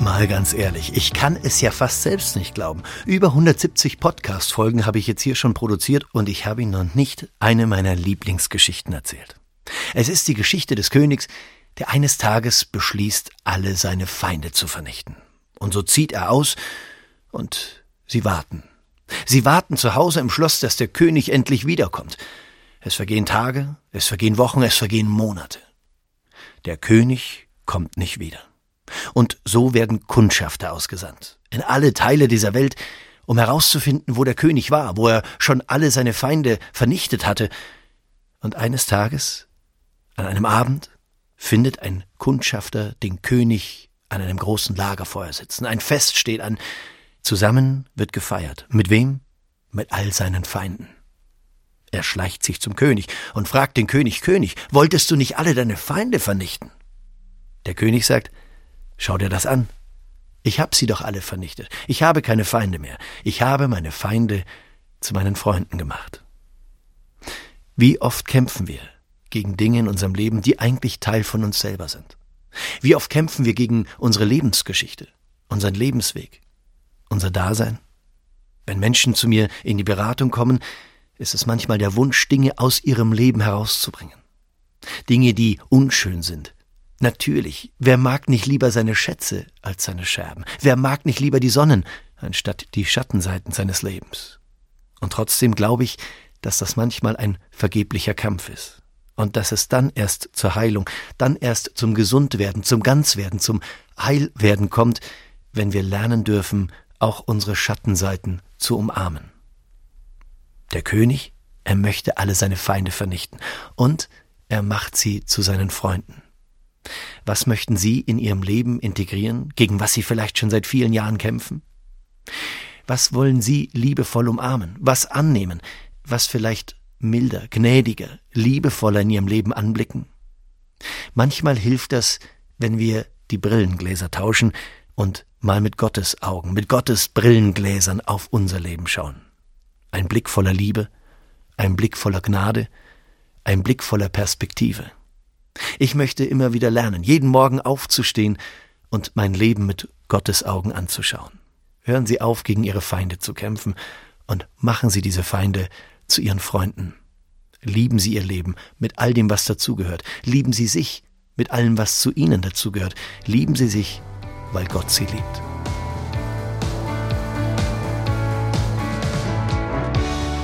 Mal ganz ehrlich, ich kann es ja fast selbst nicht glauben. Über 170 Podcast-Folgen habe ich jetzt hier schon produziert und ich habe Ihnen noch nicht eine meiner Lieblingsgeschichten erzählt. Es ist die Geschichte des Königs, der eines Tages beschließt, alle seine Feinde zu vernichten. Und so zieht er aus und sie warten. Sie warten zu Hause im Schloss, dass der König endlich wiederkommt. Es vergehen Tage, es vergehen Wochen, es vergehen Monate. Der König kommt nicht wieder. Und so werden Kundschafter ausgesandt, in alle Teile dieser Welt, um herauszufinden, wo der König war, wo er schon alle seine Feinde vernichtet hatte. Und eines Tages, an einem Abend, findet ein Kundschafter den König an einem großen Lagerfeuer sitzen. Ein Fest steht an. Zusammen wird gefeiert. Mit wem? Mit all seinen Feinden. Er schleicht sich zum König und fragt den König, König, wolltest du nicht alle deine Feinde vernichten? Der König sagt, Schau dir das an. Ich hab sie doch alle vernichtet. Ich habe keine Feinde mehr. Ich habe meine Feinde zu meinen Freunden gemacht. Wie oft kämpfen wir gegen Dinge in unserem Leben, die eigentlich Teil von uns selber sind? Wie oft kämpfen wir gegen unsere Lebensgeschichte, unseren Lebensweg, unser Dasein? Wenn Menschen zu mir in die Beratung kommen, ist es manchmal der Wunsch, Dinge aus ihrem Leben herauszubringen. Dinge, die unschön sind, Natürlich, wer mag nicht lieber seine Schätze als seine Scherben? Wer mag nicht lieber die Sonnen anstatt die Schattenseiten seines Lebens? Und trotzdem glaube ich, dass das manchmal ein vergeblicher Kampf ist. Und dass es dann erst zur Heilung, dann erst zum Gesundwerden, zum Ganzwerden, zum Heilwerden kommt, wenn wir lernen dürfen, auch unsere Schattenseiten zu umarmen. Der König, er möchte alle seine Feinde vernichten und er macht sie zu seinen Freunden. Was möchten Sie in Ihrem Leben integrieren, gegen was Sie vielleicht schon seit vielen Jahren kämpfen? Was wollen Sie liebevoll umarmen, was annehmen, was vielleicht milder, gnädiger, liebevoller in Ihrem Leben anblicken? Manchmal hilft das, wenn wir die Brillengläser tauschen und mal mit Gottes Augen, mit Gottes Brillengläsern auf unser Leben schauen. Ein Blick voller Liebe, ein Blick voller Gnade, ein Blick voller Perspektive. Ich möchte immer wieder lernen, jeden Morgen aufzustehen und mein Leben mit Gottes Augen anzuschauen. Hören Sie auf, gegen Ihre Feinde zu kämpfen und machen Sie diese Feinde zu Ihren Freunden. Lieben Sie Ihr Leben mit all dem, was dazugehört. Lieben Sie sich mit allem, was zu Ihnen dazugehört. Lieben Sie sich, weil Gott Sie liebt.